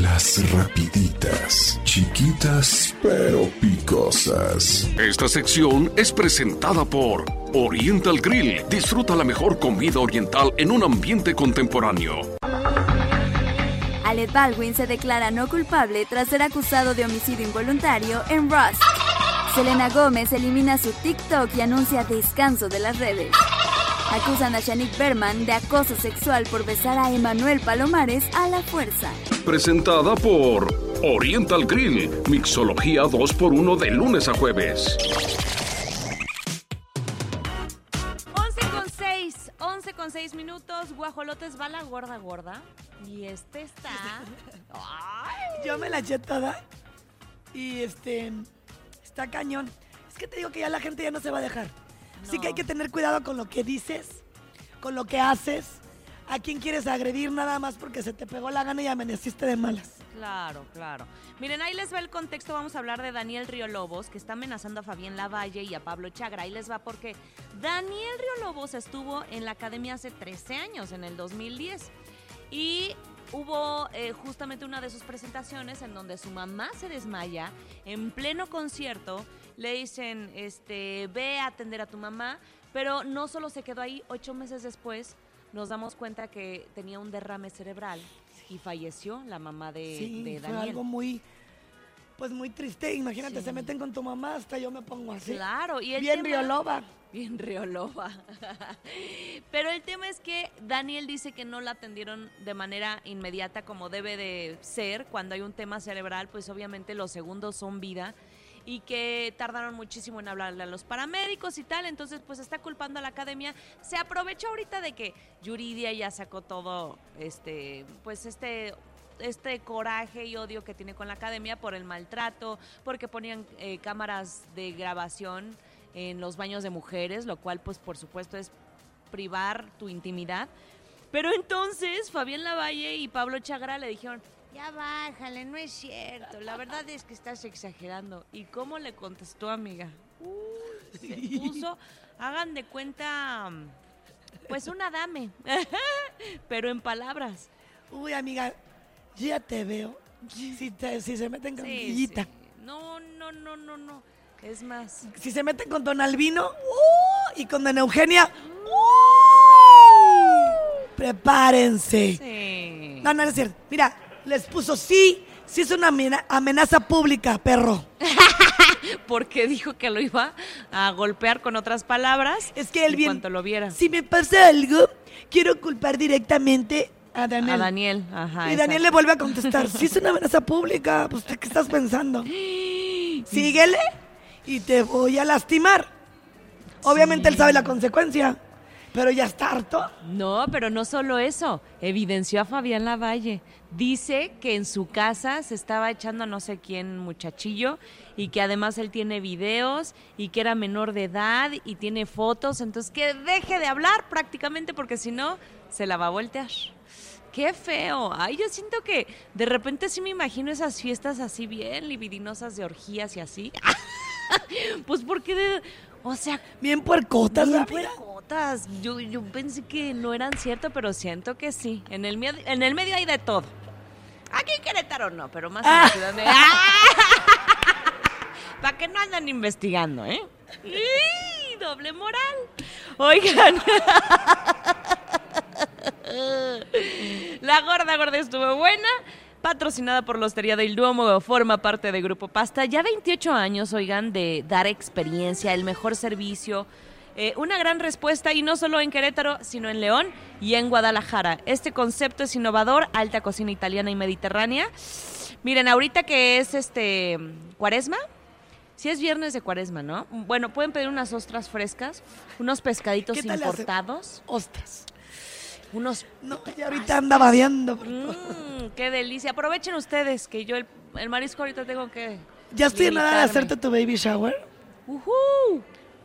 Las rapiditas, chiquitas pero picosas. Esta sección es presentada por Oriental Grill. Disfruta la mejor comida oriental en un ambiente contemporáneo. Alec Baldwin se declara no culpable tras ser acusado de homicidio involuntario en Rust. Selena Gómez elimina su TikTok y anuncia descanso de las redes. Acusan a Shanik Berman de acoso sexual por besar a Emanuel Palomares a la fuerza. Presentada por Oriental Grill. Mixología 2x1 de lunes a jueves. 11 con 6 minutos. Guajolotes va la gorda gorda. Y este está. Yo me la eché toda. Y este. Está cañón. Es que te digo que ya la gente ya no se va a dejar. Sí que hay que tener cuidado con lo que dices, con lo que haces. A quién quieres agredir nada más porque se te pegó la gana y amaneciste de malas. Claro, claro. Miren, ahí les va el contexto. Vamos a hablar de Daniel Río Lobos, que está amenazando a Fabián Lavalle y a Pablo Chagra. Ahí les va porque Daniel Río Lobos estuvo en la academia hace 13 años, en el 2010. Y hubo eh, justamente una de sus presentaciones en donde su mamá se desmaya en pleno concierto. Le dicen, este, ve a atender a tu mamá. Pero no solo se quedó ahí, ocho meses después nos damos cuenta que tenía un derrame cerebral y falleció la mamá de, Sí, de fue Daniel. algo muy, pues muy triste. Imagínate, se meten con tu mamá, hasta yo me pongo así. Claro, y el Bien tema- rioloba. Bien rioloba. Pero el tema es que Daniel dice que no la atendieron de manera inmediata como debe de ser. Cuando hay un tema cerebral, pues obviamente los segundos son vida. Y que tardaron muchísimo en hablarle a los paramédicos y tal. Entonces, pues está culpando a la academia. Se aprovechó ahorita de que Yuridia ya sacó todo, este, pues este este coraje y odio que tiene con la academia por el maltrato, porque ponían eh, cámaras de grabación en los baños de mujeres, lo cual pues por supuesto es privar tu intimidad. Pero entonces Fabián Lavalle y Pablo Chagra le dijeron, ya bájale, no es cierto, la verdad es que estás exagerando. ¿Y cómo le contestó, amiga? Uy, se puso, hagan de cuenta, pues una dame, pero en palabras. Uy, amiga, ya te veo. Si, te- si se meten con Sí. No, no, no, no, no. Es más. Si se meten con Don Albino ¡uh! y con Don Eugenia, ¡uh! prepárense. Sí. No, no, no es cierto. Mira, les puso sí, sí es una amena- amenaza pública, perro. Porque dijo que lo iba a golpear con otras palabras. Es que él en bien- cuanto lo viera. Si me pasa algo, quiero culpar directamente a Daniel. A Daniel, ajá. y Daniel le vuelve a contestar, sí es una amenaza pública, pues ¿qué estás pensando? Síguele y te voy a lastimar. Obviamente él sabe la consecuencia, pero ya está harto. No, pero no solo eso. Evidenció a Fabián Lavalle. Dice que en su casa se estaba echando a no sé quién muchachillo y que además él tiene videos y que era menor de edad y tiene fotos. Entonces que deje de hablar prácticamente porque si no se la va a voltear. Qué feo. Ay, yo siento que de repente sí me imagino esas fiestas así bien libidinosas de orgías y así. pues porque de... O sea, Bien puercotas, Bien. Yo, yo pensé que no eran cierto, pero siento que sí. En el, en el medio hay de todo. Aquí en Querétaro no, pero más en la ciudad de... Para que no andan investigando, ¿eh? ¡Y! Doble moral. Oigan. La gorda gorda estuvo buena. patrocinada por la Hostería del Duomo, forma parte de Grupo Pasta. Ya 28 años, oigan, de dar experiencia, el mejor servicio, eh, una gran respuesta y no solo en Querétaro, sino en León y en Guadalajara. Este concepto es innovador, alta cocina italiana y mediterránea. Miren, ahorita que es este cuaresma, si es viernes de cuaresma, ¿no? Bueno, pueden pedir unas ostras frescas, unos pescaditos importados. Ostras. Unos No, y ahorita anda babeando. Mm, qué delicia. Aprovechen ustedes que yo el, el marisco ahorita tengo que. Ya estoy en nada de hacerte tu baby shower. Ujú.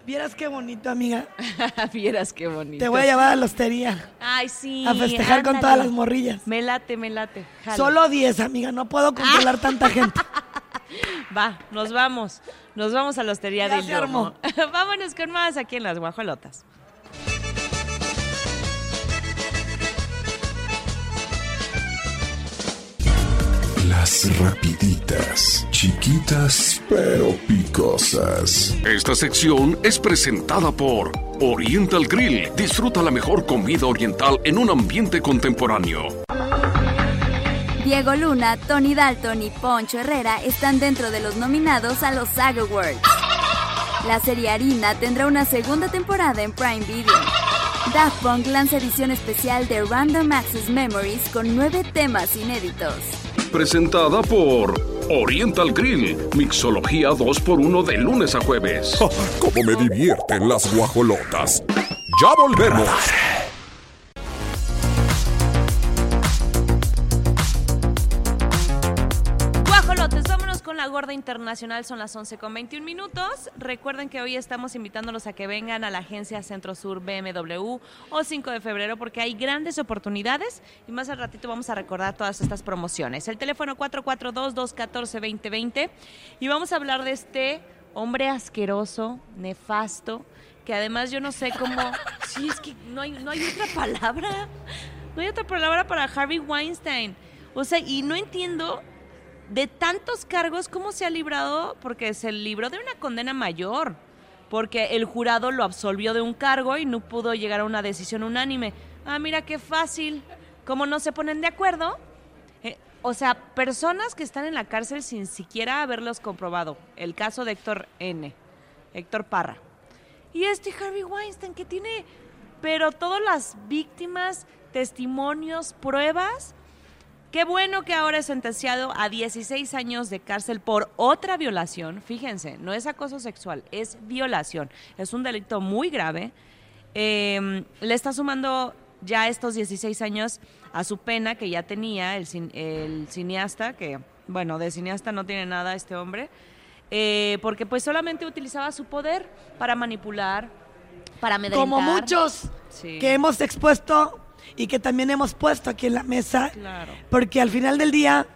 Vieras qué bonito, amiga. Vieras qué bonito. Te voy a llevar a la hostería. Ay, sí. A festejar con todas las morrillas. Me late, me late. Solo 10, amiga. No puedo controlar tanta gente. Va, nos vamos. Nos vamos a la hostería del. Vámonos con más aquí en las guajolotas. Las rapiditas, chiquitas pero picosas. Esta sección es presentada por Oriental Grill. Disfruta la mejor comida oriental en un ambiente contemporáneo. Diego Luna, Tony Dalton y Poncho Herrera están dentro de los nominados a los SAG Awards. La serie Harina tendrá una segunda temporada en Prime Video. Daft Punk lanza edición especial de Random Access Memories con nueve temas inéditos. Presentada por Oriental Grill. Mixología 2x1 de lunes a jueves. Cómo me divierten las guajolotas. Ya volvemos. Gorda internacional, son las 11 con 21 minutos. Recuerden que hoy estamos invitándolos a que vengan a la agencia Centro Sur BMW o 5 de febrero porque hay grandes oportunidades y más al ratito vamos a recordar todas estas promociones. El teléfono 442-214-2020 y vamos a hablar de este hombre asqueroso, nefasto, que además yo no sé cómo... Sí, es que no hay, no hay otra palabra. No hay otra palabra para Harvey Weinstein. O sea, y no entiendo de tantos cargos, ¿cómo se ha librado? Porque se libró de una condena mayor, porque el jurado lo absolvió de un cargo y no pudo llegar a una decisión unánime. Ah, mira qué fácil. ¿Cómo no se ponen de acuerdo? Eh, o sea, personas que están en la cárcel sin siquiera haberlos comprobado. El caso de Héctor N., Héctor Parra. Y este Harvey Weinstein que tiene, pero todas las víctimas, testimonios, pruebas. Qué bueno que ahora es sentenciado a 16 años de cárcel por otra violación. Fíjense, no es acoso sexual, es violación. Es un delito muy grave. Eh, le está sumando ya estos 16 años a su pena que ya tenía el, el cineasta, que bueno, de cineasta no tiene nada este hombre, eh, porque pues solamente utilizaba su poder para manipular, para amedrentar. Como muchos Sí. que hemos expuesto y que también hemos puesto aquí en la mesa. Claro. Porque al final del día,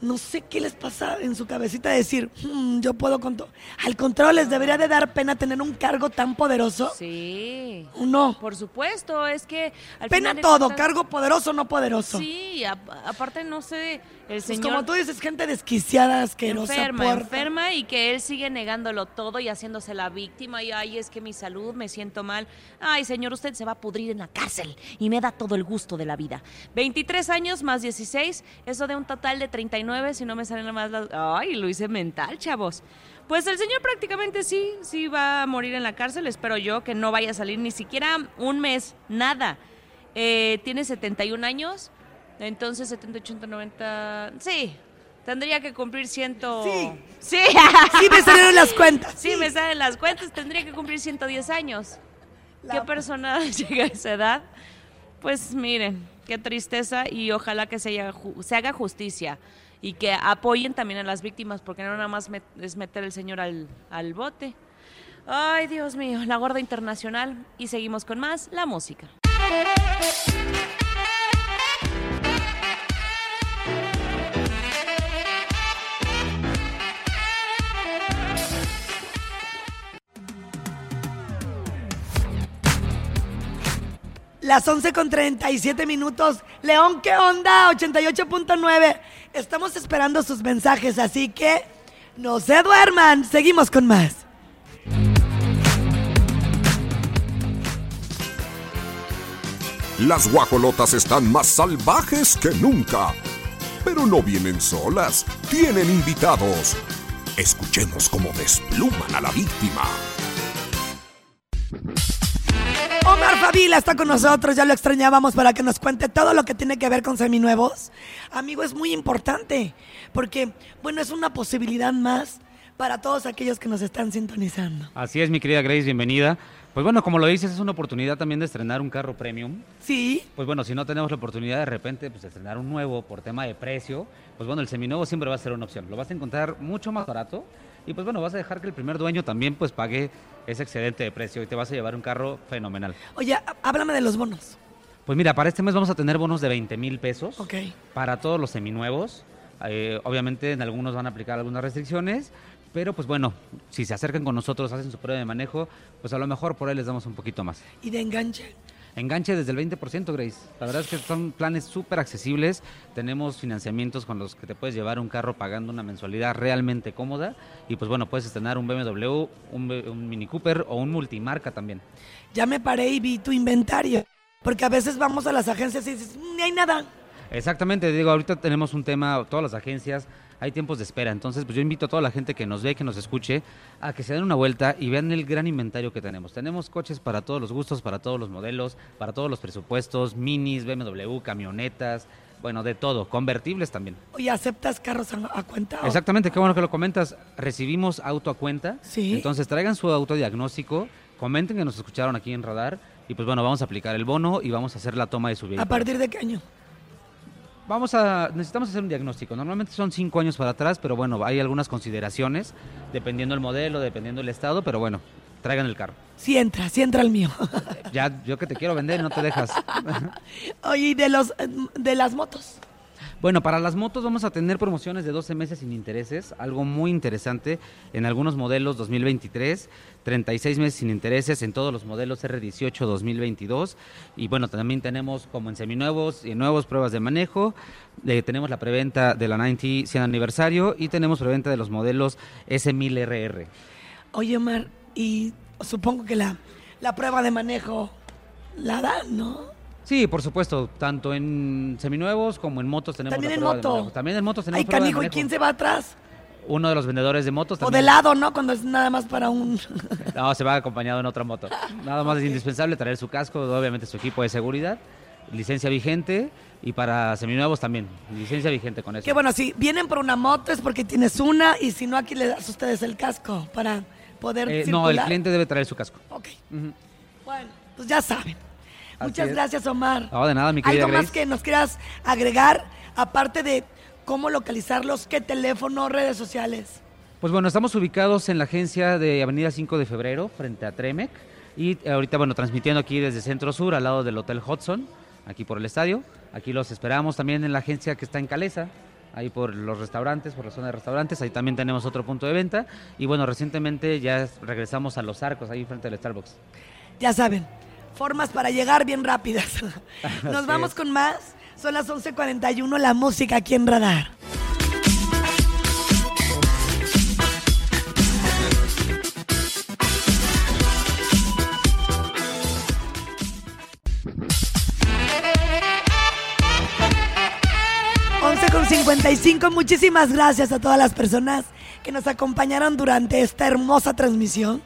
no sé qué les pasa en su cabecita de decir, "Hmm, yo puedo con todo. Al contrario, les debería de dar pena tener un cargo tan poderoso. Sí. No. Por supuesto, es que al Pena final todo, cuentas- cargo poderoso, no poderoso. Sí, a- aparte no sé, el Pues señor como tú dices, gente desquiciada, asquerosa, enferma, puerca. enferma y que él sigue negándolo todo y haciéndose la víctima y ay, es que mi salud, me siento mal. Ay, señor, usted se va a pudrir en la cárcel y me da todo el gusto de la vida. 23 años más 16, eso de un total de 39, si no me salen más las... Ay, lo hice mental, chavos. Pues el señor prácticamente sí, sí va a morir en la cárcel, espero yo que no vaya a salir ni siquiera un mes, nada. Eh, tiene 71 años, entonces 70, 80, 90... Sí, tendría que cumplir ciento... Sí. Sí. Sí, me salieron las cuentas. Sí, me salen las cuentas, tendría que cumplir 110 años. ¿Qué persona llega a esa edad? Pues miren, qué tristeza y ojalá que se haga justicia y que apoyen también a las víctimas, porque no nada más es meter el señor al, al bote. Ay, Dios mío, la gorda internacional. Y seguimos con más, la música. Las 11 con 37 minutos. León, ¿qué onda? 88.9. Estamos esperando sus mensajes, así que no se duerman. Seguimos con más. Las guajolotas están más salvajes que nunca. Pero no vienen solas, tienen invitados. Escuchemos cómo despluman a la víctima. Favila está con nosotros, ya lo extrañábamos para que nos cuente todo lo que tiene que ver con seminuevos. Amigo, es muy importante, porque, bueno, es una posibilidad más para todos aquellos que nos están sintonizando. Así es, mi querida Grace, bienvenida. Pues bueno, como lo dices, es una oportunidad también de estrenar un carro premium. Sí. Pues bueno, si no tenemos la oportunidad de repente pues, de estrenar un nuevo por tema de precio, pues bueno, el seminuevo siempre va a ser una opción. Lo vas a encontrar mucho más barato y pues bueno, vas a dejar que el primer dueño también pues pague ese excedente de precio y te vas a llevar un carro fenomenal. Oye, há- háblame de los bonos. Pues mira, para este mes vamos a tener bonos de 20 mil pesos Ok. para todos los seminuevos. Eh, obviamente en algunos van a aplicar algunas restricciones, pero pues bueno, si se acercan con nosotros, hacen su prueba de manejo, pues a lo mejor por ahí les damos un poquito más. ¿Y de enganche? Enganche desde el 20%, Grace. La verdad es que son planes súper accesibles. Tenemos financiamientos con los que te puedes llevar un carro pagando una mensualidad realmente cómoda. Y pues bueno, puedes estrenar un BMW, un, Mini Cooper o un multimarca también. Ya me paré y vi tu inventario. Porque a veces vamos a las agencias y dices, "Mm, ni hay nada. Exactamente, digo, ahorita tenemos un tema, todas las agencias, hay tiempos de espera. Entonces, pues yo invito a toda la gente que nos ve, que nos escuche, a que se den una vuelta y vean el gran inventario que tenemos. Tenemos coches para todos los gustos, para todos los modelos, para todos los presupuestos, minis, BMW, camionetas, bueno, de todo, convertibles también. Oye, ¿aceptas carros a, a cuenta? o- Exactamente, qué bueno que lo comentas. Recibimos auto a cuenta. Sí. Entonces traigan su autodiagnóstico, comenten que nos escucharon aquí en Radar y pues bueno, vamos a aplicar el bono y vamos a hacer la toma de su ¿A vehículo. partir de qué año? Vamos a, necesitamos hacer un diagnóstico. Normalmente son cinco años para atrás, pero bueno, hay algunas consideraciones, dependiendo el modelo, dependiendo el estado, pero bueno, traigan el carro. Sí entra, sí entra el mío. Ya, yo que te quiero vender, no te dejas. Oye, ¿y de, los, de las motos? Bueno, para las motos vamos a tener promociones de 12 meses sin intereses, algo muy interesante en algunos modelos 2023, 36 meses sin intereses en todos los modelos R18 2022 y bueno, también tenemos como en seminuevos y nuevos pruebas de manejo, eh, tenemos la preventa de la 90 100 aniversario y tenemos preventa de los modelos S1000RR. Oye, Omar, y supongo que la, la prueba de manejo la dan, ¿no? Sí, por supuesto, tanto en seminuevos como en motos tenemos También la en prueba de moto. manejo. También en motos tenemos Ay, prueba de canijo, ¿y manejo. quién se va atrás? Uno de los vendedores de motos O también. de lado, ¿no? Cuando es nada más para un... No, se va acompañado en otra moto. Nada más es indispensable traer su casco, obviamente su equipo de seguridad, licencia vigente y para seminuevos también, licencia vigente con eso. Que bueno, si vienen por una moto es porque tienes una y si no, aquí le das a ustedes el casco para poder Eh, circular. no, el cliente debe traer su casco. Ok. Bueno, pues ya saben. Muchas gracias, Omar. No, de nada, mi querida ¿Algo más que nos quieras agregar? Aparte de cómo localizarlos, qué teléfono, redes sociales. Pues bueno, estamos ubicados en la agencia de Avenida 5 de Febrero, frente a Tremec. Y ahorita, bueno, transmitiendo aquí desde Centro Sur, al lado del Hotel Hudson, aquí por el estadio. Aquí los esperamos también en la agencia que está en Calesa, ahí por los restaurantes, por la zona de restaurantes. Ahí también tenemos otro punto de venta. Y bueno, recientemente ya regresamos a Los Arcos, ahí frente al Starbucks. Ya saben, formas para llegar bien rápidas. Nos vamos con más. Son las 11.41, la música aquí en Radar. Con 55, muchísimas gracias a todas las personas que nos acompañaron durante esta hermosa transmisión.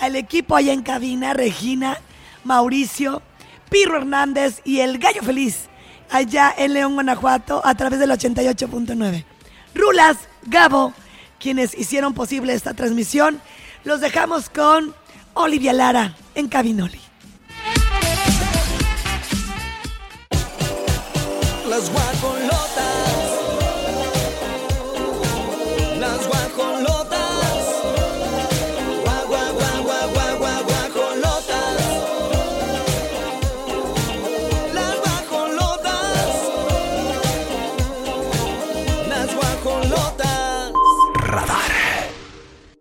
Al equipo allá en cabina, Regina, Mauricio, Pirro Hernández y El Gallo Feliz, allá en León, Guanajuato, a través del 88.9. Rulas, Gabo, quienes hicieron posible esta transmisión, los dejamos con Olivia Lara en Cabinoli. Las.